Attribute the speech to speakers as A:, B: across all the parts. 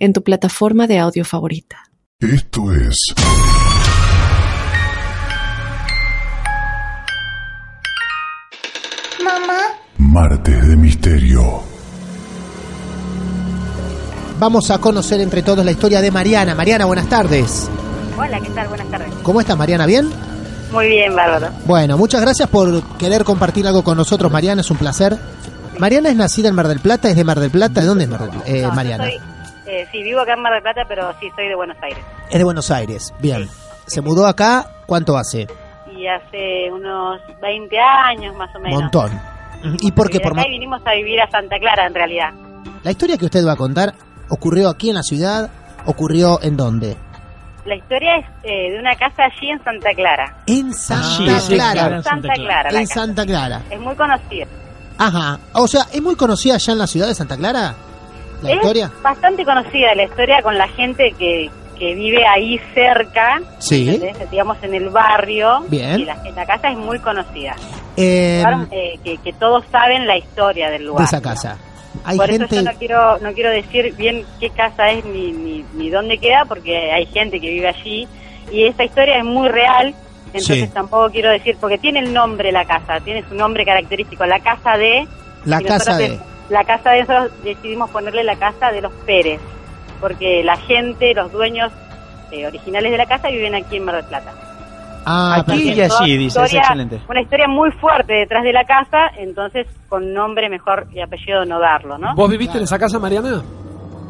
A: en tu plataforma de audio favorita.
B: Esto es
C: Mamá,
B: Martes de Misterio.
D: Vamos a conocer entre todos la historia de Mariana. Mariana, buenas tardes.
E: Hola, ¿qué tal? Buenas tardes.
D: ¿Cómo estás, Mariana? ¿Bien?
E: Muy bien, bárbaro.
D: Bueno, muchas gracias por querer compartir algo con nosotros, Mariana. Es un placer. Mariana es nacida en Mar del Plata, es de Mar del Plata. ¿De dónde es Mar del? Eh,
E: No, yo
D: Mariana.
E: soy- eh, sí, vivo acá en Mar del Plata, pero sí soy de Buenos Aires.
D: Es de Buenos Aires. Bien. ¿Se mudó acá? ¿Cuánto hace?
E: Y hace unos 20 años más o menos.
D: Montón. ¿Y por qué? Por
E: acá vinimos a vivir a Santa Clara, en realidad.
D: La historia que usted va a contar ocurrió aquí en la ciudad, ocurrió en dónde?
E: La historia es eh, de una casa allí en Santa Clara.
D: En Santa
F: sí, sí,
D: Clara.
F: claro.
E: En Santa Clara, la
D: En
E: casa.
D: Santa Clara.
E: Es muy conocida.
D: Ajá. O sea, ¿es muy conocida allá en la ciudad de Santa Clara? ¿La
E: es
D: historia?
E: bastante conocida la historia con la gente que, que vive ahí cerca,
D: Sí.
E: ¿entendés? digamos en el barrio.
D: Bien.
E: Y la, la casa es muy conocida.
D: Eh,
E: eh, que, que todos saben la historia del lugar.
D: de esa casa. Hay
E: Por
D: gente...
E: eso yo no quiero, no quiero decir bien qué casa es ni, ni, ni dónde queda, porque hay gente que vive allí y esta historia es muy real, entonces
D: Sí.
E: tampoco quiero decir, porque tiene el nombre la casa, tiene su nombre característico, la casa de...
D: La casa de...
E: La casa de nosotros decidimos ponerle la casa de los Pérez, porque la gente, los dueños eh, originales de la casa viven aquí en Mar del Plata.
D: Ah,
F: Aquí y allí, dice, es excelente.
E: Una historia muy fuerte detrás de la casa, entonces con nombre mejor y apellido no darlo, ¿no?
F: ¿Vos viviste en esa casa, Mariana?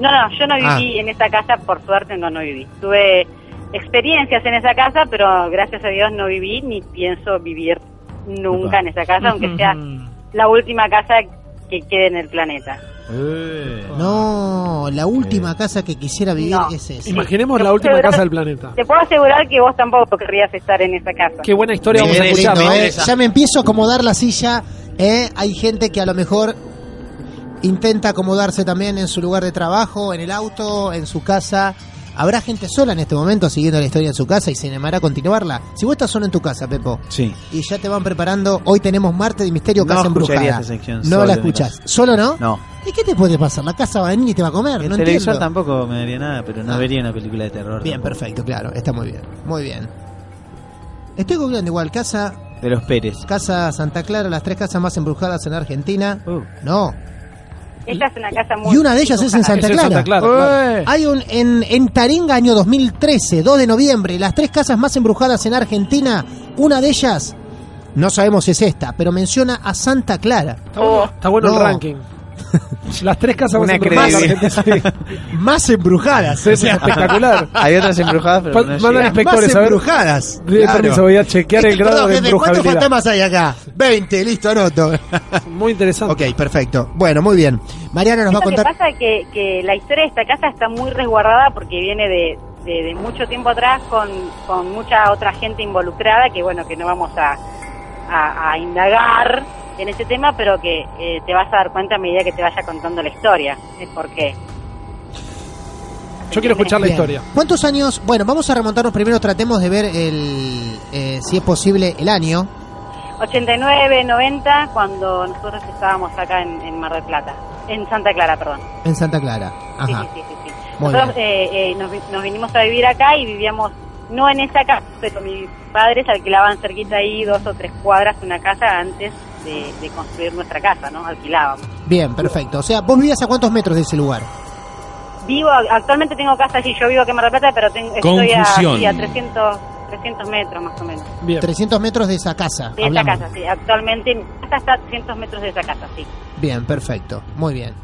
E: No, no, yo no
D: Ah.
E: viví en esa casa, por suerte no, no viví. Tuve experiencias en esa casa, pero gracias a Dios no viví ni pienso vivir nunca en esa casa, aunque sea la última casa que quede en el planeta.
D: No, la última casa que quisiera vivir
E: No.
D: es esa.
F: Imaginemos la última
E: asegurar-
F: casa del planeta.
E: Te puedo asegurar que vos tampoco querrías estar en esa casa.
F: Qué buena historia vamos a escuchar.
D: lindo, ¿eh? Ya me empiezo a acomodar la silla. ¿eh? Hay gente que a lo mejor intenta acomodarse también en su lugar de trabajo, en el auto, en su casa. Habrá gente sola en este momento siguiendo la historia en su casa y se animará a continuarla. Si vos estás solo en tu casa, Pepo,
G: Sí.
D: y ya te van preparando, hoy tenemos Marte de Misterio
G: No
D: Casa Embrujada. no la escuchás. ¿Solo no?
G: No.
D: ¿Y qué te puede pasar? La casa va a venir y te va a comer.
G: El
D: no
G: televisor
D: entiendo.
G: tampoco me daría nada, pero no
D: Ah.
G: vería una película de terror.
D: Bien,
G: tampoco.
D: perfecto, claro. Está muy bien. Muy bien. Estoy googleando igual. Casa
G: De los Pérez.
D: Casa Santa Clara, las tres casas más embrujadas en Argentina.
G: Uh.
D: No.
E: Esta es una casa muy...
D: Y una de ellas es en Santa Clara.
F: Santa Clara, claro.
D: Hay un en, en Taringa, año 2013, 2 de noviembre, las tres casas más embrujadas en Argentina. Una de ellas, no sabemos si es esta, pero menciona a Santa Clara.
F: Está bueno, está bueno
D: No.
F: el ranking. Las tres casas más embrujadas.
D: Más embrujadas.
F: Sí, espectacular.
G: Hay otras embrujadas, pero no
F: mandan inspectores
D: Más
F: a ver.
D: embrujadas.
F: Permiso, voy a chequear el grado de
D: jefe, ¿Cuántos
F: embrujabilidad.
D: fantasmas hay acá? 20, listo, anoto.
F: Muy interesante.
D: ok, perfecto. Bueno, muy bien. Mariana nos va a
E: Lo que
D: contar.
E: pasa es que, que la historia de esta casa está muy resguardada porque viene de, de- de mucho tiempo atrás con, con mucha otra gente involucrada que bueno que no vamos a, a- a indagar en ese tema pero que eh, te vas a dar cuenta a medida que te vaya contando la historia es por qué
F: Yo quiero escuchar la
D: Bien.
F: historia.
D: ¿Cuántos años? Bueno, vamos a remontarnos primero, tratemos de ver el, eh, si es posible el año.
E: 89 90 cuando nosotros estábamos acá en, en Mar del Plata en Santa Clara perdón
D: En Santa Clara.
E: Sí,
D: Ajá.
E: sí, sí, sí, sí. Nosotros eh, eh, nos, nos vinimos a vivir acá y vivíamos no en esa casa, pero mis padres alquilaban cerquita ahí dos o tres cuadras una casa antes de, de construir nuestra casa, ¿no? Alquilábamos.
D: Bien, perfecto. O sea, ¿vos vivías a cuántos metros de ese lugar?
E: Vivo, actualmente tengo casa allí, yo vivo aquí en Mar del Plata, pero tengo, estoy a, sí, a 300, 300 metros más o menos.
F: Bien.
D: 300 metros de esa casa.
E: De esa casa, sí. Actualmente mi casa está a 300 metros de esa casa, sí.
D: Bien, perfecto. Muy bien.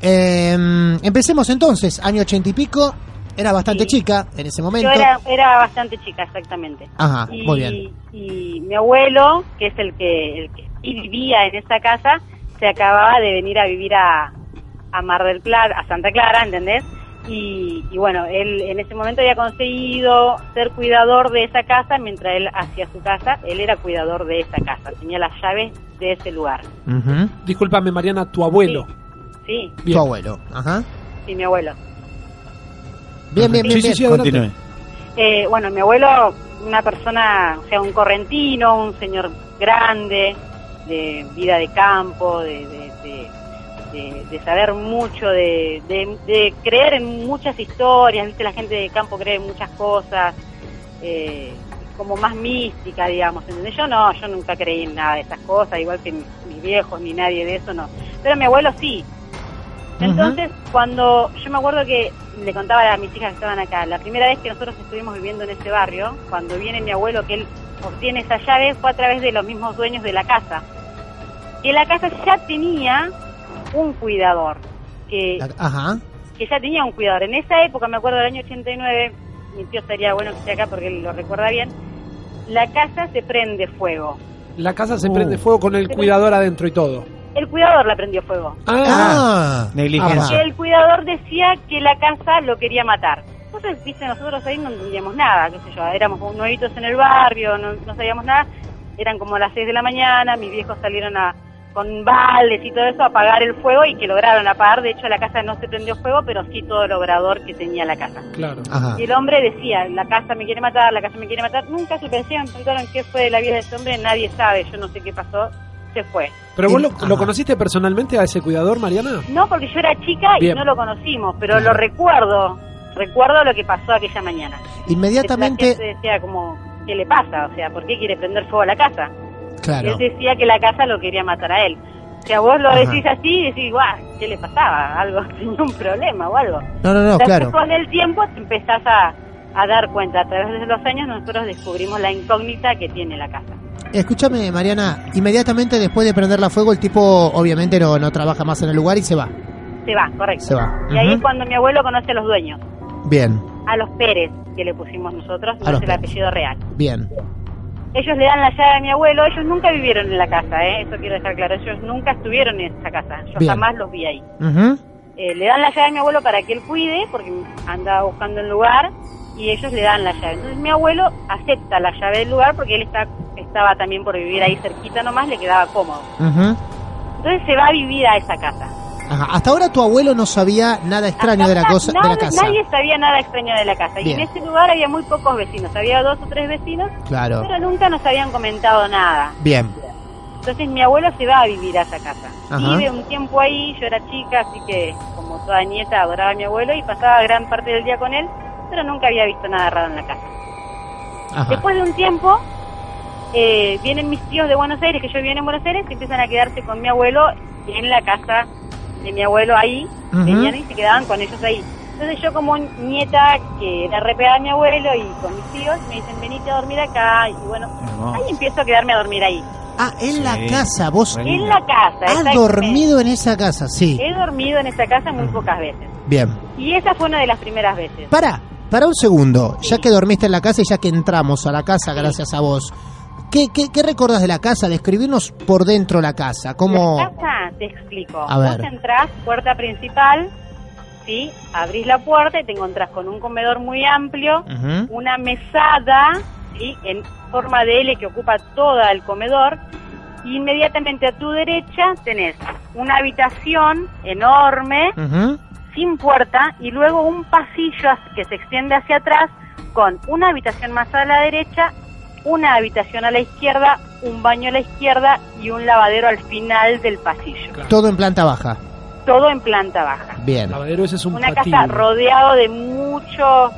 D: Eh, empecemos entonces. Año ochenta y pico. Era bastante
E: Sí.
D: chica en ese momento.
E: Yo era, era bastante chica, exactamente.
D: Ajá,
E: y,
D: muy bien.
E: y mi abuelo, que es el que, el que sí vivía en esa casa, se acababa de venir a vivir a, a Mar del Plata, a Santa Clara, ¿entendés? Y, y bueno, él en ese momento había conseguido ser cuidador de esa casa mientras él hacía su casa. Él era cuidador de esa casa, tenía las llaves de ese lugar.
D: Ujú.
F: Discúlpame, Mariana, tu abuelo.
E: Sí,
F: Bien.
D: Tu abuelo. Ajá.
E: sí, mi abuelo.
D: Bien, bien, bien.
F: Sí,
D: bien.
F: sí.
E: Eh, bueno, mi abuelo, una persona, o sea, un correntino, un señor grande, de vida de campo, de, de, de- de- de saber mucho, de, de- de creer en muchas historias, ¿viste? La gente de campo cree en muchas cosas, eh, como más mística, digamos, ¿entendés? Yo no, yo nunca creí en nada de esas cosas, igual que mis, mis viejos, ni nadie de eso, no. Pero mi abuelo sí. Entonces, cuando yo me acuerdo que le contaba a mis hijas que estaban acá, la primera vez que nosotros estuvimos viviendo en ese barrio, cuando viene mi abuelo, que él obtiene esa llave, fue a través de los mismos dueños de la casa. Que la casa ya tenía un cuidador, que,
D: La- Ajá.
E: que ya tenía un cuidador. En esa época, me acuerdo del año 89, mi tío estaría bueno que esté acá porque él lo recuerda bien, la casa se prende fuego.
F: La casa se
D: Uh.
F: prende fuego con el cuidador adentro y todo.
E: El cuidador la prendió fuego.
D: Ah.
G: Negligencia.
D: Ajá.
E: que el cuidador decía que la casa lo quería matar. Entonces, viste, nosotros ahí no entendíamos nada, qué sé yo, éramos nuevitos en el barrio, no, no sabíamos nada, eran como las 6 de la mañana, mis viejos salieron a con baldes y todo eso a apagar el fuego y que lograron apagar, de hecho la casa no se prendió fuego, pero sí todo el obrador que tenía la casa.
F: Claro.
D: Ajá.
E: Y el hombre decía, la casa me quiere matar, la casa me quiere matar, nunca se pensaron, preguntaron qué fue de la vida de ese hombre, nadie sabe, yo no sé qué pasó, se fue.
F: Pero vos lo, conociste personalmente a ese cuidador, Mariana.
E: No, porque yo era chica
F: Bien.
E: y no lo conocimos, pero lo recuerdo. Recuerdo lo que pasó aquella mañana. La
D: Inmediatamente.
E: gente decía como, ¿qué le pasa? O sea, ¿por qué quiere prender fuego a la casa?
D: Claro.
E: Él decía que la casa lo quería matar a él. O sea, vos lo
D: Ajá.
E: decís así y decís, guau, ¿qué le pasaba? Algo, tenía un problema o algo.
D: No, no, no,
E: Después
D: claro.
E: con el tiempo te empezás a, a dar cuenta. A través de los años nosotros descubrimos la incógnita que tiene la casa.
D: Escúchame, Mariana, inmediatamente después de prenderla a fuego, el tipo obviamente no, no trabaja más en el lugar y se va.
E: Se va, correcto.
D: Se va.
E: Y ahí es cuando mi abuelo conoce a los dueños.
D: Bien,
E: A los Pérez, que le pusimos nosotros, no es el apellido real.
D: bien.
E: Ellos le dan la llave a mi abuelo, ellos nunca vivieron en la casa, ¿eh? eso quiero dejar claro, ellos nunca estuvieron en esa casa, yo
D: Bien.
E: jamás los vi ahí.
D: Ujú.
E: Eh, le dan la llave a mi abuelo para que él cuide, porque andaba buscando el lugar, y ellos le dan la llave. Entonces mi abuelo acepta la llave del lugar porque él está, estaba también por vivir ahí cerquita nomás, le quedaba cómodo. Entonces se va a vivir a esa casa.
D: Ajá. Hasta ahora tu abuelo no sabía nada extraño de la, cosa, de la casa.
E: Nadie sabía nada extraño de la casa.
D: Bien.
E: Y en ese lugar había muy pocos vecinos, había dos o tres vecinos,
D: Claro.
E: pero nunca nos habían comentado nada.
D: Bien.
E: Entonces mi abuelo se va a vivir a esa casa.
D: Ajá.
E: Vive un tiempo ahí, yo era chica, así que como toda nieta adoraba a mi abuelo y pasaba gran parte del día con él, pero nunca había visto nada raro en la casa.
D: Ajá.
E: Después de un tiempo, eh, vienen mis tíos de Buenos Aires, que yo vivía en Buenos Aires, y empiezan a quedarse con mi abuelo en la casa de mi abuelo ahí, venían y se quedaban con ellos ahí. Entonces yo como nieta que era repegada a mi abuelo y con mis tíos, me dicen, venite a dormir acá, y bueno,
G: Hermoso.
E: ahí empiezo a quedarme a dormir ahí.
D: Ah, en la casa, vos.
E: En la casa,
D: has dormido en esa casa, sí.
E: He dormido en esa casa muy pocas veces.
D: Bien.
E: Y esa fue una de las primeras veces.
D: Para, para un segundo, ya que dormiste en la casa y ya que entramos a la casa gracias a vos, ¿qué, qué, qué recordás de la casa? Describirnos por dentro la casa, ¿cómo...?
E: La casa, te explico.
D: A ver.
E: Vos entrás, puerta principal, ¿sí? Abrís la puerta y te encontrás con un comedor muy amplio, una mesada, ¿sí? En forma de L que ocupa todo el comedor. Inmediatamente a tu derecha tenés una habitación enorme,
D: Ujú.
E: Sin puerta, y luego un pasillo que se extiende hacia atrás con una habitación más a la derecha, una habitación a la izquierda, un baño a la izquierda y un lavadero al final del pasillo.
F: Claro.
D: Todo en planta baja.
E: Todo en planta baja.
D: Bien.
F: Lavadero ese es un
E: Una casa rodeado de mucho,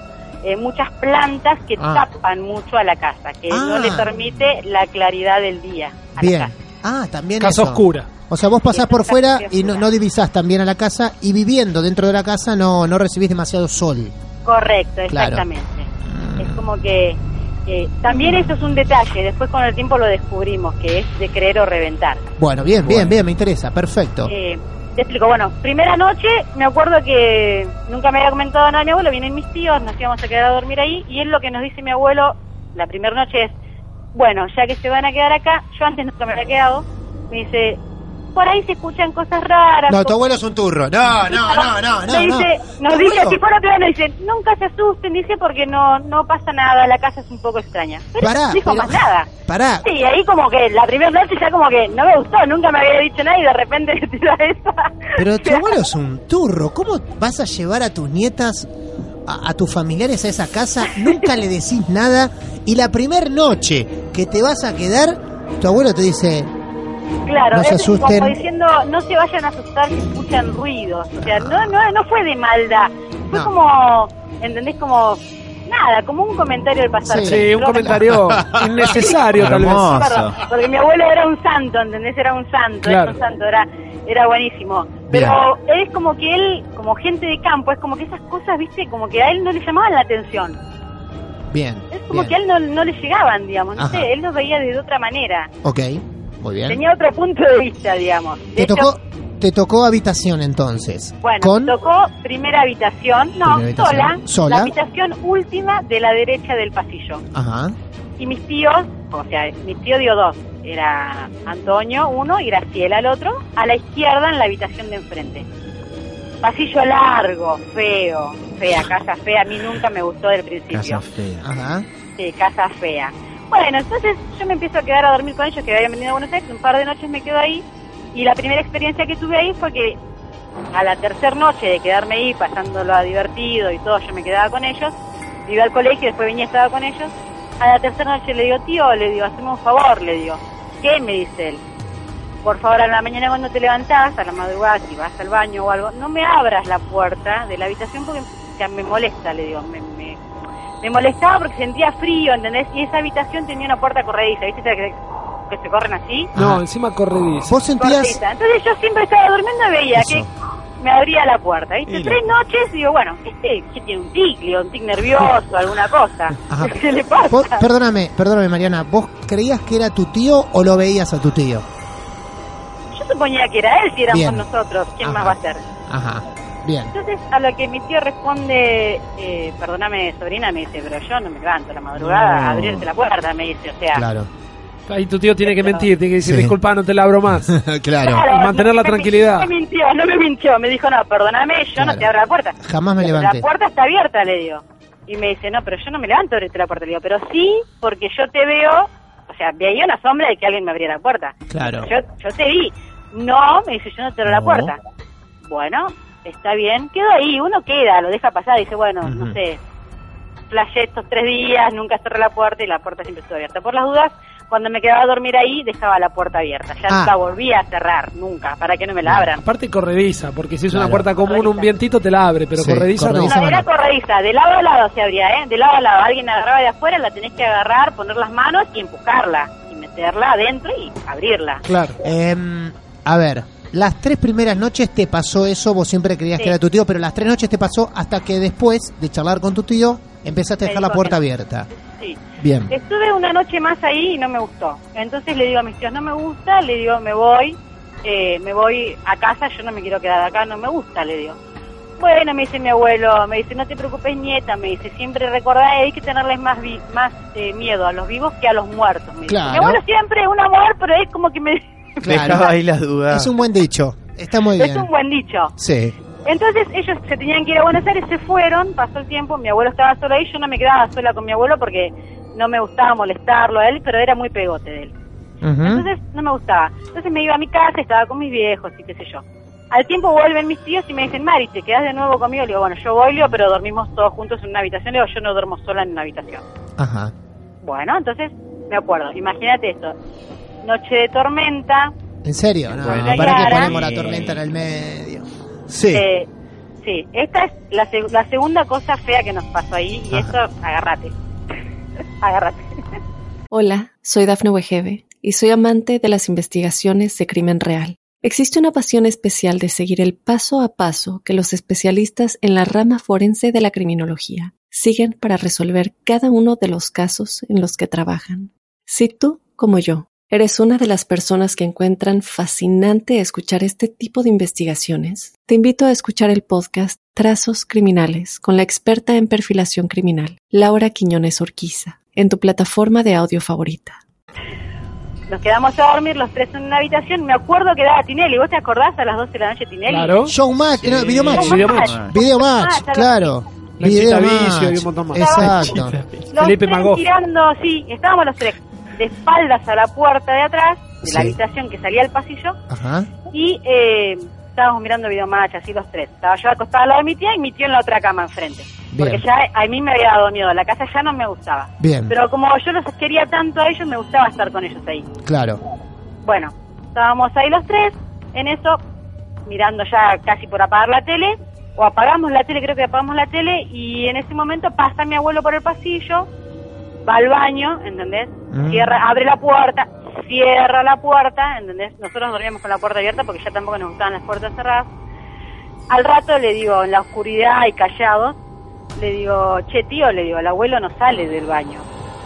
E: eh, muchas plantas que
D: Ah.
E: tapan mucho a la casa, que no
D: Ah.
E: le permite la claridad del día. a la
D: Bien.
E: casa.
D: Ah, también
F: Casa
D: eso.
F: oscura.
D: O sea, vos pasás por fuera
E: es
D: y no, no divisás también a la casa y viviendo dentro de la casa no, no recibís demasiado sol.
E: Correcto, exactamente.
D: Mm.
E: Es como que eh, también eso es un detalle, después con el tiempo lo descubrimos, que es de creer o reventar.
D: Bueno, bien, bien,
G: Bueno.
D: bien, me interesa, perfecto.
E: Eh, te explico, bueno, primera noche me acuerdo que nunca me había comentado nada mi abuelo, vienen mis tíos, nos íbamos a quedar a dormir ahí y él lo que nos dice mi abuelo la primera noche es, bueno, ya que se van a quedar acá, yo antes nunca me había quedado, me dice, por ahí se escuchan cosas raras.
D: No, tu abuelo es un turro. No, no, no, no, no.
E: me dice,
D: no.
E: nos dice así fuera plano, dice, nunca se asusten, dice, porque no, no pasa nada, la casa es un poco extraña. Pero
D: Pará,
E: no dijo
D: pero-
E: más nada.
D: Pará.
E: Sí, ahí como que la primera noche ya como que no me gustó, nunca me había dicho nada y de repente tira esa.
D: Pero tu abuelo es un turro. ¿Cómo vas a llevar a tus nietas, a, a tus familiares a esa casa? Nunca le decís nada. Y la primera noche que te vas a quedar, tu abuelo te dice,
E: Claro,
D: No se
E: es
D: asusten.
E: como diciendo, no se vayan a asustar si escuchan ruidos. O sea, no, no, no fue de maldad. Fue
D: No.
E: como, ¿entendés? Como, nada, como un comentario del pasado.
D: Sí.
F: Sí, un comentario innecesario tal vez.
E: Porque mi abuelo era un santo, ¿entendés? Era un santo,
F: Claro.
E: era un santo, era, era buenísimo. Pero es como que él, como gente de campo, es como que esas cosas, viste, como que a él no le llamaban la atención.
D: bien.
E: Es como
D: bien.
E: que a él no, no le llegaban, digamos, no sé, él los veía de otra manera.
D: Ok, muy bien.
E: Tenía otro punto de vista, digamos. De
D: Te
E: hecho,
D: tocó, te tocó habitación entonces.
E: Bueno,
D: Con
E: tocó primera habitación, no,
D: Primera habitación.
E: sola,
D: ¿Sola?
E: la habitación última de la derecha del pasillo.
D: Ajá.
E: Y mis tíos, o sea, mis tíos dio dos, era Antonio uno y Graciela el otro, a la izquierda en la habitación de enfrente. Pasillo largo, feo, fea, casa fea, a mí nunca me gustó del principio.
G: Casa fea.
D: Ajá.
E: Sí, casa fea. Bueno, entonces yo me empiezo a quedar a dormir con ellos que habían venido a Buenos Aires, un par de noches me quedo ahí y la primera experiencia que tuve ahí fue que a la tercera noche de quedarme ahí pasándolo a divertido y todo, yo me quedaba con ellos, iba al colegio y después venía y estaba con ellos. A la tercera noche le digo, tío, le digo, hazme un favor, le digo. ¿Qué? Me dice él. Por favor, a la mañana cuando te levantás, a la madrugada, si vas al baño o algo, no me abras la puerta de la habitación porque me molesta, le digo, me, me, me molestaba porque sentía frío, ¿entendés? Y esa habitación tenía una puerta corrediza, ¿viste? Que, que se corren así.
F: No, encima corredizo.
D: Vos sentías...
E: Entonces yo siempre estaba durmiendo y veía
D: Eso.
E: que me abría la puerta, ¿viste?
G: Y
E: Tres
G: la-
E: noches y digo, bueno, este que tiene un tic, un tic nervioso, alguna cosa.
D: Ajá.
E: ¿Qué le pasa?
D: Vos- perdóname, perdóname Mariana, ¿vos creías que era tu tío o lo veías a tu tío?
E: Yo suponía que era él si éramos
D: Bien.
E: nosotros, ¿quién
D: Ajá.
E: más va a ser?
D: Ajá. Bien.
E: Entonces, a lo que mi tío responde, eh, perdóname, sobrina, me dice, pero yo no me levanto a la madrugada
G: No.
E: a abrirte la puerta, me dice, o sea...
D: Claro.
F: Ahí tu tío tiene que mentir, tiene que decir,
D: Sí.
F: disculpa, no te la abro más.
D: claro.
F: Mantener la
E: no
F: tranquilidad.
E: No me mintió, no me mintió, me dijo, no, perdóname, yo
D: Claro.
E: no te abro la puerta.
D: Jamás me levanté.
E: La puerta está abierta, le digo. Y me dice, no, pero yo no me levanto a abrirte la puerta. Le digo, pero sí, porque yo te veo, o sea, veía una sombra de que alguien me abriera la puerta.
D: Claro.
E: Yo, yo te vi. No, me dice, yo no te abro la puerta. Bueno, está bien. Quedo ahí, uno queda, lo deja pasar, dice, bueno, no sé, flashé estos tres días, nunca cerré la puerta y la puerta siempre estuvo abierta. Por las dudas, cuando me quedaba a dormir ahí, dejaba la puerta abierta. Ya
D: Ah.
E: no la volvía a cerrar, nunca, para que no me la abran.
F: Aparte corrediza, porque si es una puerta común, un vientito te la abre, pero
D: Sí,
F: corrediza,
D: corrediza
F: no.
E: No, era corrediza, de lado a lado se abría, ¿eh? De lado a lado. Alguien agarraba de afuera, la tenés que agarrar, poner las manos y empujarla. Y meterla adentro y abrirla.
F: Claro.
D: Em, a ver, las tres primeras noches te pasó eso, vos siempre creías
E: Sí.
D: que era tu tío, pero las tres noches te pasó hasta que después de charlar con tu tío empezaste a dejar la puerta abierta.
E: Sí.
D: Bien.
E: Estuve una noche más ahí y no me gustó. Entonces le digo a mis tíos, no me gusta, le digo, me voy, eh, me voy a casa, yo no me quiero quedar acá, no me gusta, le digo. Bueno, me dice mi abuelo, me dice, no te preocupes, nieta, me dice, siempre recordá, hay que tenerles más vi- más eh, miedo a los vivos que a los muertos. Me dice.
D: Claro.
E: Mi abuelo siempre es un amor, pero es como que me...
G: Dejaba ahí las dudas.
D: Es un buen dicho. Está muy
E: es
D: bien.
E: un buen dicho.
D: Sí.
E: Entonces ellos se tenían que ir a Buenos Aires, se fueron, pasó el tiempo, mi abuelo estaba solo ahí, yo no me quedaba sola con mi abuelo porque no me gustaba molestarlo a él, pero era muy pegote de él.
D: Ujú.
E: Entonces no me gustaba. Entonces me iba a mi casa, estaba con mis viejos y qué sé yo. Al tiempo vuelven mis tíos y me dicen, Mari, ¿te quedas de nuevo conmigo? Le digo, bueno, yo voy, le digo, pero dormimos todos juntos en una habitación. Le digo, yo no duermo sola en una habitación.
D: Ajá.
E: Bueno, entonces me acuerdo, imagínate esto. Noche de tormenta,
D: ¿En serio? No,
G: Bueno,
D: ¿para qué ponemos la tormenta en el medio? Sí.
E: Eh, sí, esta es la, seg- la segunda cosa fea que nos pasó ahí y
D: Ajá.
E: eso, agárrate. agárrate.
A: Hola, soy Dafne Wegebe y soy amante de las investigaciones de crimen real. Existe una pasión especial de seguir el paso a paso que los especialistas en la rama forense de la criminología siguen para resolver cada uno de los casos en los que trabajan. Si tú, como yo, eres una de las personas que encuentran fascinante escuchar este tipo de investigaciones, te invito a escuchar el podcast Trazos Criminales con la experta en perfilación criminal, Laura Quiñones Orquiza, en tu plataforma de audio favorita.
E: nos quedamos a dormir los tres en una habitación. Me acuerdo que daba Tinelli. ¿Vos te acordás a las 12 de la noche Tinelli?
F: Claro.
D: Showmatch, no,
G: Sí.
D: Videomatch.
F: Videomatch.
D: Videomatch,
E: Ah, claro.
D: Videomatch.
F: Vicio y un montón más.
D: Exacto.
E: Los
F: Felipe
E: tres tirando, sí, estábamos los tres de espaldas a la puerta de atrás de
D: Sí.
E: la habitación que salía al pasillo
D: Ajá.
E: y eh, estábamos mirando videomatch así los tres. Estaba yo acostada al lado de mi tía y mi tío en la otra cama enfrente.
D: Bien.
E: Porque ya a mí me había dado miedo, la casa ya no me gustaba.
D: Bien.
E: Pero como yo los quería tanto a ellos, me gustaba estar con ellos ahí.
D: Claro.
E: Bueno, estábamos ahí los tres, en eso, mirando ya casi por apagar la tele, o apagamos la tele, creo que apagamos la tele, y en ese momento pasa mi abuelo por el pasillo, va al baño, ¿entendés?
D: Mm.
E: Cierra, abre la puerta, cierra la puerta, ¿entendés? Nosotros dormíamos con la puerta abierta porque ya tampoco nos gustaban las puertas cerradas. Al rato le digo, en la oscuridad y callados, le digo, che tío, le digo, el abuelo no sale del baño.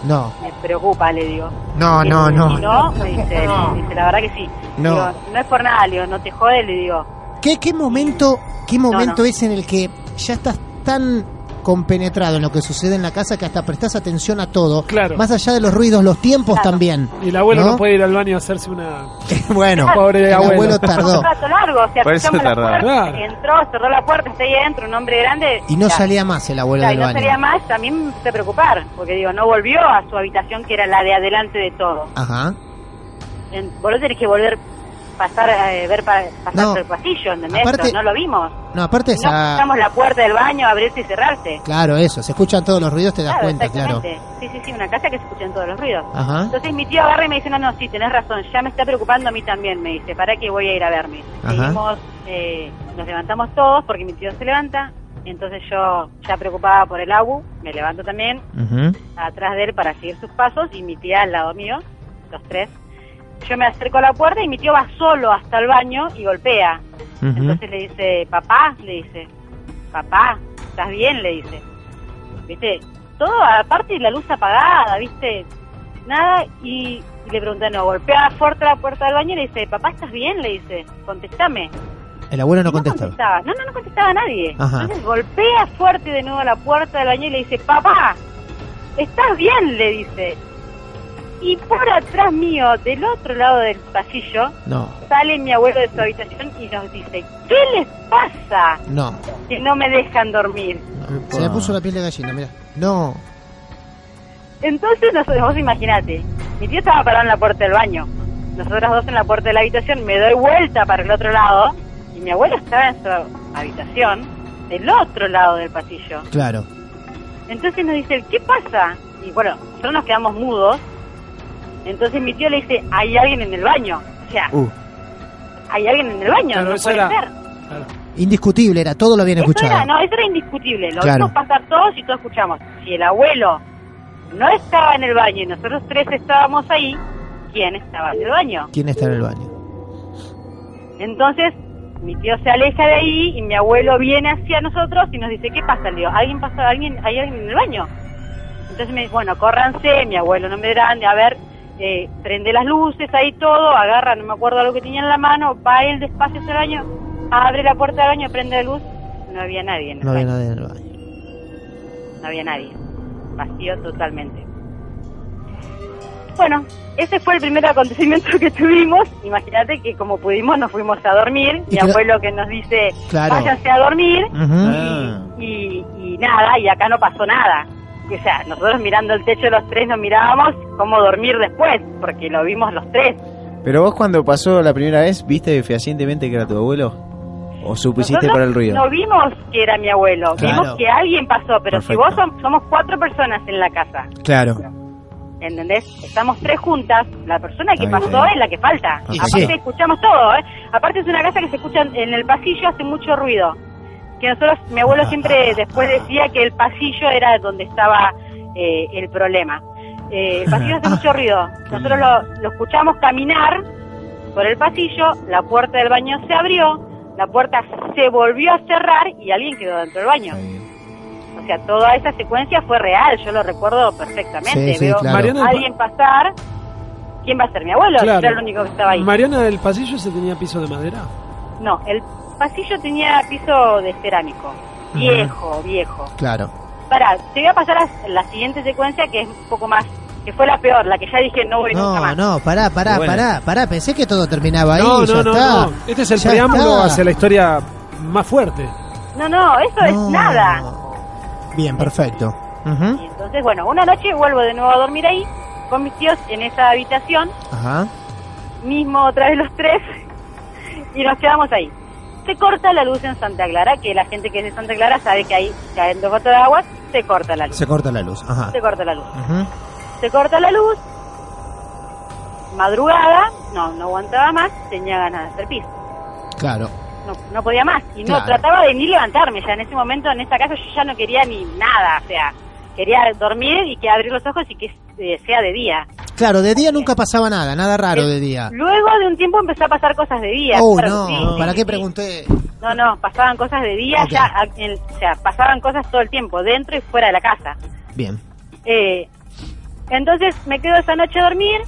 D: No.
E: Me preocupa, le digo.
D: No, no, no.
E: no, me dice, me dice, la verdad que sí.
D: No.
E: Digo, no es por nada, le digo, no te jode, le digo.
D: ¿Qué, qué momento, qué momento
E: no.
D: es en el que ya estás tan compenetrado en lo que sucede en la casa que hasta prestás atención a todo?
F: Claro.
D: Más allá de los ruidos, los tiempos
E: Claro.
D: también.
F: Y el abuelo
D: ¿No?
F: no, puede ir al baño a hacerse una.
D: bueno,
F: Pobre
D: el
F: abuelo.
D: abuelo
E: Un
D: tardó.
E: rato largo, o sea,
G: Por eso
E: la puerta,
F: Claro.
E: entró, cerró la puerta, está ahí adentro, un hombre grande.
D: Y no
E: ya.
D: salía más el abuelo
E: Claro, y
D: del
E: no salía
D: baño.
E: más, también a preocupar, porque digo, no volvió a su habitación que era la de adelante de todo.
D: Ajá.
E: En, vos tenés que volver pasar eh, ver pa- pasar
D: No.
E: por el pasillo, ¿entendés?
D: Aparte-
E: no lo vimos.
D: No, aparte
E: No
D: esa...
E: escuchamos la puerta del baño abrirse y cerrarse.
D: Claro, eso. Se escuchan todos los ruidos, te das
E: Claro,
D: cuenta, claro.
E: Sí, sí, sí, una casa que se escuchan todos los ruidos.
D: Ajá.
E: Entonces mi tío agarra y me dice, no, no, sí, tenés razón, ya me está preocupando a mí también, me dice, ¿para qué voy a ir a verme?
D: Ajá.
E: Seguimos, eh, nos levantamos todos porque mi tío se levanta, entonces yo ya preocupada por el abu, me levanto también atrás de él para seguir sus pasos y mi tía al lado mío, los tres. Yo me acerco a la puerta y mi tío va solo hasta el baño y golpea. Entonces le dice, papá, le dice, papá, ¿estás bien? Le dice. ¿Viste? Todo, aparte la luz apagada, ¿viste? Nada, y, y le pregunta, no, golpea fuerte la puerta del baño y le dice, papá, ¿estás bien? Le dice, contestame.
D: El abuelo no
E: Y
D: contestaba.
E: contestaba. No, no, no contestaba a nadie.
D: Ajá.
E: Entonces golpea fuerte de nuevo la puerta del baño y le dice, papá, ¿estás bien? Le dice. Y por atrás mío, del otro lado del pasillo,
D: No,
E: sale mi abuelo de su habitación y nos dice, ¿qué les pasa?
D: no.
E: Que no me dejan dormir.
D: no. Se me puso la piel de gallina, mira. No.
E: Entonces nosotros, vos imaginate, mi tío estaba parado en la puerta del baño, nosotros dos en la puerta de la habitación, me doy vuelta para el otro lado y mi abuelo estaba en su habitación del otro lado del pasillo.
D: Claro.
E: Entonces nos dice, ¿qué pasa? Y bueno, nosotros nos quedamos mudos. Entonces mi tío le dice, hay alguien en el baño. O sea,
G: Uh,
E: hay alguien en el baño,
F: Claro,
E: no puede
F: era-
E: ser.
F: Claro.
D: Indiscutible era, todo lo habían
E: Eso
D: escuchado.
E: era, no, eso era indiscutible. Lo
D: Claro.
E: vimos pasar todos y todos escuchamos. Si el abuelo no estaba en el baño y nosotros tres estábamos ahí, ¿quién estaba en el baño?
D: ¿Quién está en el baño?
E: Entonces, mi tío se aleja de ahí y mi abuelo viene hacia nosotros y nos dice, ¿qué pasa? Le digo, ¿alguien pasa? ¿Alguien, ¿Hay alguien en el baño? Entonces me dice, bueno, córranse, mi abuelo no me grande, a ver, eh, prende las luces, ahí todo, agarra, no me acuerdo lo que tenía en la mano, va él despacio hacia el baño, abre la puerta del baño, prende la luz, no había nadie en el
D: No había
E: baño,
D: nadie en el baño.
E: no había nadie, vacío totalmente. Bueno, ese fue el primer acontecimiento que tuvimos. Imagínate que como pudimos nos fuimos a dormir.
D: Y
E: Mi abuelo que nos dice,
D: Claro.
E: váyanse a dormir. Y nada, y acá no pasó nada. O sea, nosotros mirando el techo los tres nos mirábamos cómo dormir después, porque lo vimos los tres.
G: Pero vos cuando pasó la primera vez, ¿viste fehacientemente que era tu abuelo? ¿O supusiste para el ruido?
E: No vimos que era mi abuelo,
D: Claro.
E: vimos que alguien pasó, pero
G: Perfecto.
E: si vos som- somos cuatro personas en la casa,
D: Claro.
E: ¿entendés? Estamos tres juntas, la persona que
G: bien.
E: pasó es la que falta.
D: Y
E: Aparte
D: sí.
E: escuchamos todo, ¿eh? Aparte es una casa que se escucha en el pasillo, hace mucho ruido. Que nosotros, mi abuelo siempre después decía que el pasillo era donde estaba eh, el problema. Eh, el pasillo hace mucho ruido. Nosotros lo, lo escuchamos caminar por el pasillo, la puerta del baño se abrió, la puerta se volvió a cerrar y alguien quedó dentro del baño. O sea, toda esa secuencia fue real, yo lo recuerdo perfectamente.
D: Sí, sí,
E: Veo
D: claro.
F: Mariana,
E: a alguien pasar. ¿Quién va a ser? ¿Mi abuelo?
F: Claro.
E: Era el único que estaba ahí.
F: Mariana del pasillo se tenía piso de madera.
E: No, el pasillo tenía piso de cerámico. Viejo, viejo.
D: Claro.
E: Para, te voy a pasar a la siguiente secuencia que es un poco más que fue la peor, la que ya dije no voy nunca
D: No,
E: más.
D: no, pará, pará,
G: Bueno.
D: pará, pará. Pensé que todo terminaba ahí.
F: No,
D: ya
F: no, no,
D: está.
F: no. Este es el
D: Ya
F: preámbulo
D: está.
F: hacia la historia más fuerte.
E: No, no, eso es nada.
D: Bien, perfecto.
E: Y entonces, bueno, una noche vuelvo de nuevo a dormir ahí con mis tíos en esa habitación,
D: Ajá.
E: mismo otra vez los tres, y nos quedamos ahí. Se corta la luz en Santa Clara, que la gente que es de Santa Clara sabe que ahí caen dos gotas de agua, se corta la luz.
D: Se corta la luz. Ajá.
E: Se corta la luz.
D: Ujú.
E: Se corta la luz, madrugada, no, no aguantaba más, tenía ganas de hacer pis.
D: Claro.
E: No, no podía más. Y no,
D: Claro.
E: trataba de ni levantarme ya. En ese momento, en esa casa, yo ya no quería ni nada. O sea, quería dormir y que abrir los ojos y que eh, sea de día.
D: Claro, de día nunca pasaba nada, nada raro de día.
E: Luego de un tiempo empezó a pasar cosas de día.
D: Oh,
E: Claro,
D: no,
E: sí,
D: ¿para
E: sí,
D: qué
E: sí.
D: pregunté?
E: No, no, pasaban cosas de día ya, o sea, pasaban cosas todo el tiempo, dentro y fuera de la casa.
D: Bien.
E: Eh, entonces me quedo esa noche a dormir,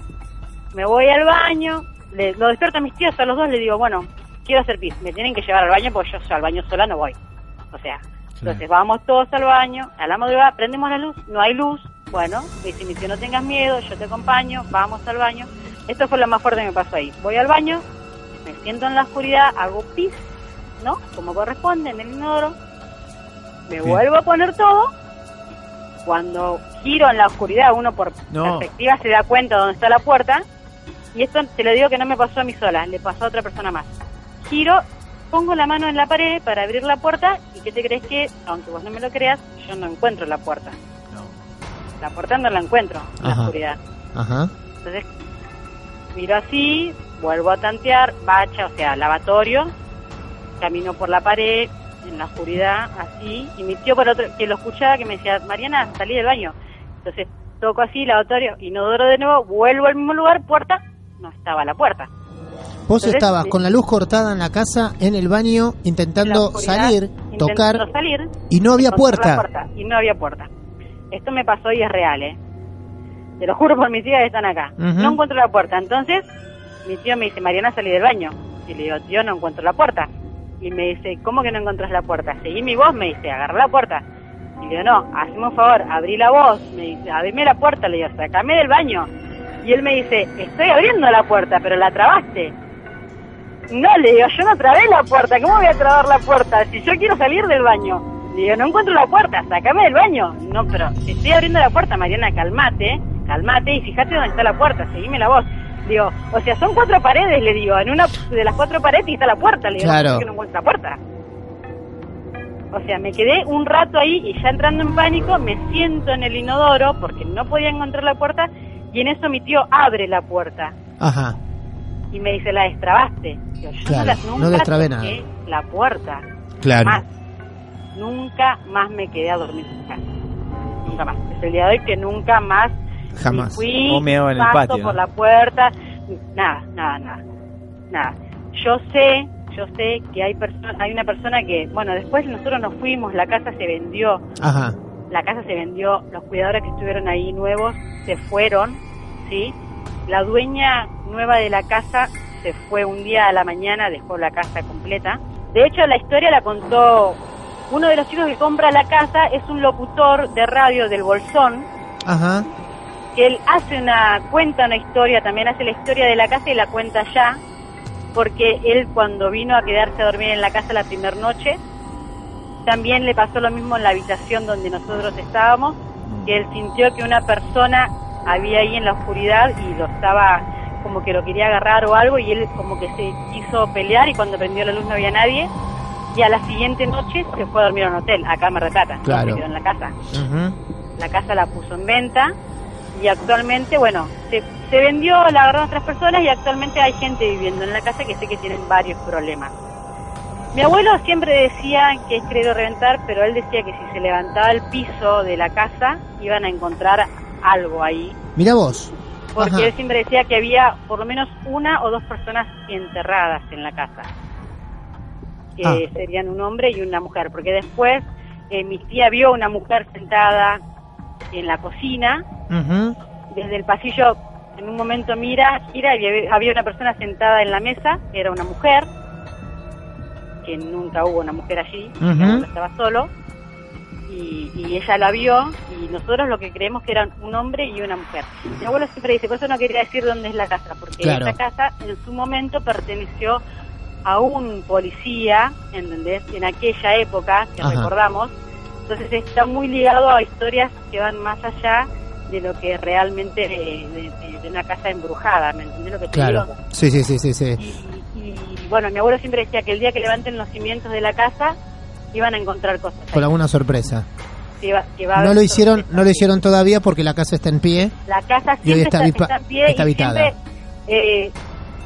E: me voy al baño, le, lo despierto a mis tíos, a los dos les digo, bueno, quiero hacer pis, me tienen que llevar al baño porque yo al baño sola no voy. O sea, entonces vamos todos al baño, a la madrugada prendemos la luz, no hay luz, bueno, me dice tío, no tengas miedo, yo te acompaño, vamos al baño. Esto fue lo más fuerte que me pasó ahí. Voy al baño, me siento en la oscuridad, hago pis, ¿no? Como corresponde, en el inodoro, me vuelvo a poner todo cuando giro en la oscuridad, uno por
G: No.
E: perspectiva se da cuenta dónde está la puerta. Y esto te lo digo que no me pasó a mí sola, le pasó a otra persona más. Giro, pongo la mano en la pared para abrir la puerta y ¿qué te crees que, aunque vos no me lo creas, yo no encuentro la puerta? La puerta no la encuentro en la oscuridad.
D: Ajá.
E: Entonces, miro así, vuelvo a tantear, bacha, o sea, lavatorio, camino por la pared, en la oscuridad, así, y mi tío por otro, que lo escuchaba, que me decía, Mariana, salí del baño. Entonces, toco así, lavatorio, inodoro de nuevo, vuelvo al mismo lugar, puerta, no estaba la puerta.
D: Vos
E: Entonces,
D: estabas con la luz cortada en la casa, en el baño, intentando salir, tocar,
E: salir,
D: y no había
E: la
D: puerta.
E: y no había puerta. Esto me pasó y es real, ¿eh? Te lo juro por mis tías que están acá. No encuentro la puerta. Entonces, mi tío me dice, Mariana, salí del baño. Y le digo, tío, no encuentro la puerta. Y me dice, ¿cómo que no encontrás la puerta? Seguí mi voz, me dice, agarra la puerta. Y le digo, no, hazme un favor, abrí la voz. Me dice, abrime la puerta. Le digo, sacame del baño. Y él me dice, estoy abriendo la puerta, pero la trabaste. No, le digo, yo no trabé la puerta, ¿cómo voy a trabar la puerta? Si yo quiero salir del baño. Le digo, no encuentro la puerta, sacame del baño. No, pero estoy abriendo la puerta, Mariana, calmate, calmate y fíjate dónde está la puerta, seguime la voz. Digo, o sea, son cuatro paredes, le digo, en una de las cuatro paredes está la puerta, le digo,
D: Claro.
E: no, ¿por qué no encuentro la puerta? O sea, me quedé un rato ahí y ya entrando en pánico me siento en el inodoro porque no podía encontrar la puerta y en eso mi tío abre la puerta
D: Ajá.
E: y me dice, la destrabaste. Digo, yo
D: Claro,
E: no, la,
D: no
E: nunca
D: destrabé
E: toqué la puerta.
D: Claro.
E: Más. Nunca más me quedé a dormir en casa. Nunca más. Es el día de hoy que nunca más
D: Jamás.
E: fui,
G: meabas en el
E: paso
G: patio,
E: por la puerta. Nada, nada, nada. Nada. Yo sé, yo sé que hay personas, hay una persona que, bueno, después nosotros nos fuimos, la casa se vendió,
D: Ajá.
E: la casa se vendió, los cuidadores que estuvieron ahí nuevos se fueron, ¿sí? La dueña nueva de la casa se fue un día a la mañana, dejó la casa completa. De hecho, la historia la contó uno de los chicos que compra la casa, es un locutor de radio del Bolsón,
D: Ajá.
E: que él hace una, cuenta una historia, también hace la historia de la casa y la cuenta allá, porque él cuando vino a quedarse a dormir en la casa la primera noche, también le pasó lo mismo en la habitación donde nosotros estábamos, que él sintió que una persona había ahí en la oscuridad y lo estaba como que lo quería agarrar o algo y él como que se quiso pelear y cuando prendió la luz no había nadie y a la siguiente noche se fue a dormir a un hotel, acá me retrata,
D: Claro.
E: se quedó en la casa la casa la puso en venta y actualmente, bueno, se, se vendió, la agarraron otras personas y actualmente hay gente viviendo en la casa que sé que tienen varios problemas. Mi abuelo siempre decía que es creer o reventar, pero él decía que si se levantaba el piso de la casa iban a encontrar algo ahí,
D: Mira vos.
E: porque
D: Ajá.
E: él siempre decía que había por lo menos una o dos personas enterradas en la casa, que
D: Ah.
E: serían un hombre y una mujer, porque después eh, mi tía vio una mujer sentada en la cocina, desde el pasillo en un momento mira, gira y había- una persona sentada en la mesa, era una mujer, que nunca hubo una mujer allí, estaba solo, y, y ella la vio y nosotros lo que creemos que eran un hombre y una mujer. Mi abuelo siempre dice, por eso no quería decir dónde es la casa, porque
D: Claro.
E: esta casa en su momento perteneció a un policía, ¿entendés? En aquella época que
D: Ajá.
E: recordamos. Entonces está muy ligado a historias que van más allá de lo que realmente de, de- de una casa embrujada, ¿me entendés lo que te
D: Claro.
E: digo?
D: Sí, sí, sí, sí, sí.
E: Y, y, bueno, mi abuelo siempre decía que el día que levanten los cimientos de la casa iban a encontrar cosas. ahí.
D: Con alguna sorpresa.
E: Que iba- que va
D: No lo hicieron, no lo hicieron todavía porque la casa está en pie.
E: La casa
D: Y hoy
E: siempre
D: está
E: está,
D: habipa-
E: está en pie
D: está habitada.
E: siempre, eh,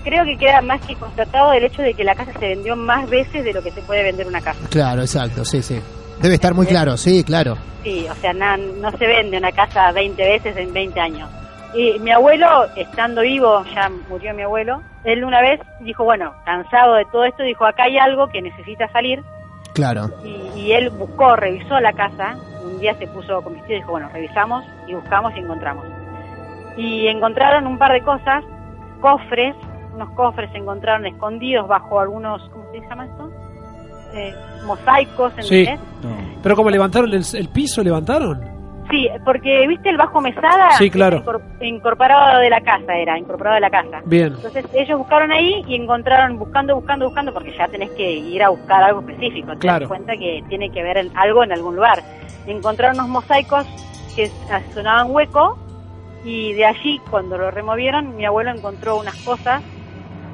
E: creo que queda más que constatado el hecho de que la casa se vendió más veces de lo que se puede vender una casa.
D: Claro, exacto, sí, sí. Debe estar muy claro, sí, claro.
E: Sí, o sea, no se vende una casa 20 veces en 20 años. Y mi abuelo, estando vivo, ya murió mi abuelo, él una vez dijo, bueno, cansado de todo esto, dijo, acá hay algo que necesita salir.
D: Claro.
E: Y, y él buscó, revisó la casa. Un día se puso con mis tíos y dijo, bueno, revisamos y buscamos y encontramos. Y encontraron un par de cosas, cofres, unos cofres se encontraron escondidos bajo algunos, ¿cómo se llama esto? Eh, mosaicos,
F: Sí.
E: ¿entendés?
F: Pero como levantaron el, el piso, levantaron.
E: Sí, porque viste el bajo mesada,
F: Sí, claro.
E: Incorporado de la casa era, incorporado de la casa.
F: Bien.
E: Entonces ellos buscaron ahí y encontraron, buscando, buscando, buscando, porque ya tenés que ir a buscar algo específico. Te
F: Claro.
E: das cuenta que tiene que ver algo en algún lugar. Encontraron unos mosaicos que sonaban hueco y de allí, cuando lo removieron, mi abuelo encontró unas cosas,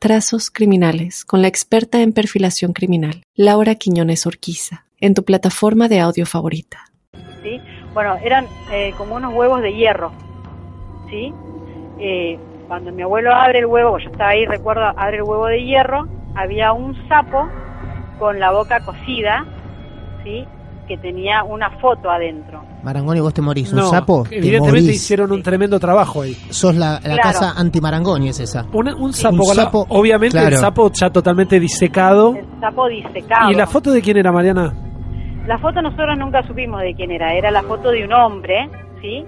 A: Trazos Criminales con la experta en perfilación criminal, Laura Quiñones Orquiza, en tu plataforma de audio favorita.
E: ¿sí? Bueno, eran eh, como unos huevos de hierro, ¿sí? Eh, cuando mi abuelo abre el huevo, yo estaba ahí, recuerdo, abre el huevo de hierro, había un sapo con la boca cocida, ¿sí? Que tenía una foto adentro.
D: Marangoni, vos te morís. Un
F: No,
D: sapo, te
F: evidentemente
D: morís.
F: hicieron un tremendo trabajo ahí.
D: Sos la, la
E: Claro.
D: casa anti-Marangoni, es esa.
F: Una- un sapo,
D: Un
F: la- obviamente
D: claro.
F: el sapo ya totalmente disecado.
E: El sapo disecado.
F: ¿Y la foto de quién era, Mariana?
E: La foto nosotros nunca supimos de quién era, era la foto de un hombre, ¿sí?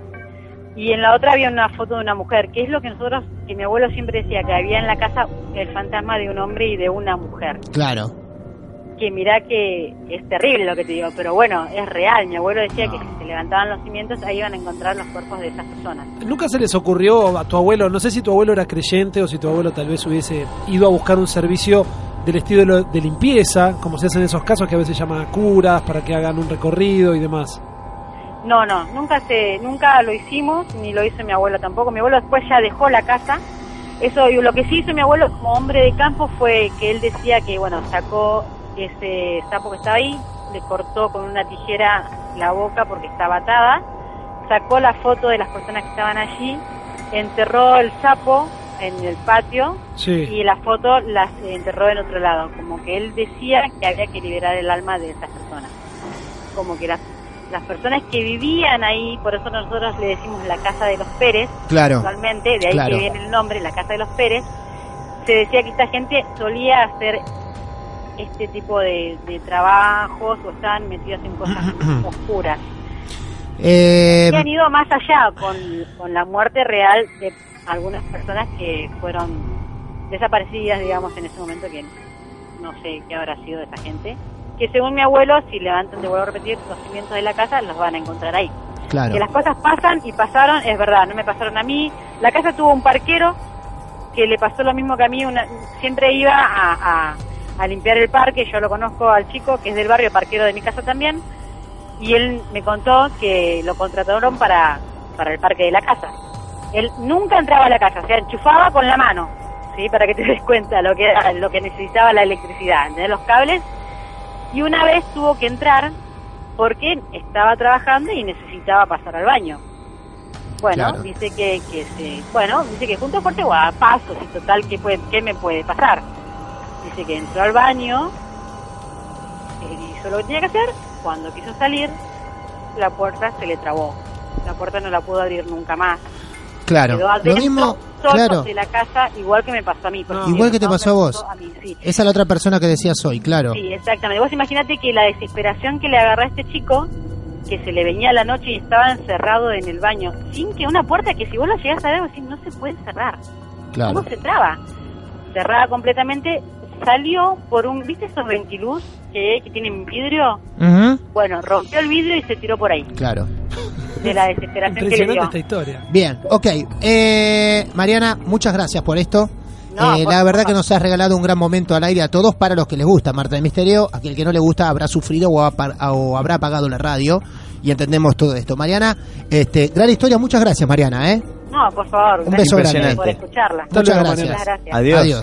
E: Y en la otra había una foto de una mujer, que es lo que nosotros, que mi abuelo siempre decía, que había en la casa el fantasma de un hombre y de una mujer.
D: Claro.
E: Que mirá que es terrible lo que te digo, pero bueno, es real. Mi abuelo decía que si se levantaban los cimientos, ahí iban a encontrar los cuerpos de esas personas.
F: ¿Nunca se les ocurrió a tu abuelo, no sé si tu abuelo era creyente o si tu abuelo tal vez hubiese ido a buscar un servicio del estilo de limpieza, como se hace en esos casos que a veces llaman a curas para que hagan un recorrido y demás?
E: No, no, nunca se, nunca lo hicimos, ni lo hizo mi abuelo tampoco. Mi abuelo después ya dejó la casa. Eso, y lo que sí hizo mi abuelo como hombre de campo fue que él decía que, bueno, sacó ese sapo que estaba ahí, le cortó con una tijera la boca porque estaba atada, sacó la foto de las personas que estaban allí, enterró el sapo en el patio
F: Sí.
E: y la foto las enterró en otro lado, como que él decía que había que liberar el alma de esas personas, como que las, las personas que vivían ahí, por eso nosotros le decimos la casa de los Pérez,
D: Claro.
E: actualmente, de ahí
D: Claro.
E: que viene el nombre, la casa de los Pérez, se decía que esta gente solía hacer este tipo de, de trabajos o estaban metidos en cosas oscuras.
D: Eh,
E: Y han ido más allá con, con la muerte real de algunas personas que fueron desaparecidas, digamos, en ese momento, que no sé qué habrá sido de esa gente. Que según mi abuelo, si levantan, te vuelvo a repetir, los cimientos de la casa, los van a encontrar ahí.
D: claro.
E: Que las cosas pasan y pasaron, es verdad, no me pasaron a mí. La casa tuvo un parquero que le pasó lo mismo que a mí, una, siempre iba a, a- a limpiar el parque, yo lo conozco al chico que es del barrio, parquero de mi casa también, y él me contó que lo contrataron para, para el parque de la casa. Él nunca entraba a la casa, o sea, enchufaba con la mano, ¿sí? Para que te des cuenta lo que era, lo que necesitaba la electricidad, ¿entendés? Los cables. Y una vez tuvo que entrar porque estaba trabajando y necesitaba pasar al baño. Bueno,
D: Claro.
E: dice que, que se, bueno, dice que junto fuerte o a pasos y total, ¿qué, puede, ¿qué me puede pasar? Dice que entró al baño, hizo lo que tenía que hacer, cuando quiso salir, la puerta se le trabó. La puerta no la pudo abrir nunca más.
D: Claro.
E: Quedó
D: Lo
E: adentro,
D: mismo,
E: solo
D: claro.
E: de la casa, igual que me pasó a mí.
F: No.
D: Igual que te pasó a vos.
E: a mí, sí.
D: Esa es la otra persona que decías hoy, claro.
E: Sí, exactamente. Vos imaginate que la desesperación que le agarró a este chico, que se le venía la noche y estaba encerrado en el baño, sin que una puerta que si vos lo llegás a ver, vos decís, no se puede cerrar.
D: Claro.
E: ¿Cómo se traba? Cerrada completamente, salió por un, ¿viste esos ventiluz que, que tienen vidrio?
D: Ujú,
E: Bueno, rompió el vidrio y se tiró por ahí,
D: Claro.
E: de la desesperación que le
F: Impresionante
E: dio.
F: esta historia.
D: Bien, ok. Eh, Mariana, muchas gracias por esto.
E: No,
D: Eh, la verdad que nos has regalado un gran momento al aire a todos para los que les gusta Marta de Misterio. Aquel que no le gusta habrá sufrido o, apa- o habrá apagado la radio y entendemos todo esto. Mariana, este, gran historia. Muchas gracias, Mariana. ¿eh?
E: No, por favor,
D: Un beso
G: grande.
E: por escucharla.
D: Muchas gracias.
E: Muchas gracias.
G: Adiós.
D: Adiós.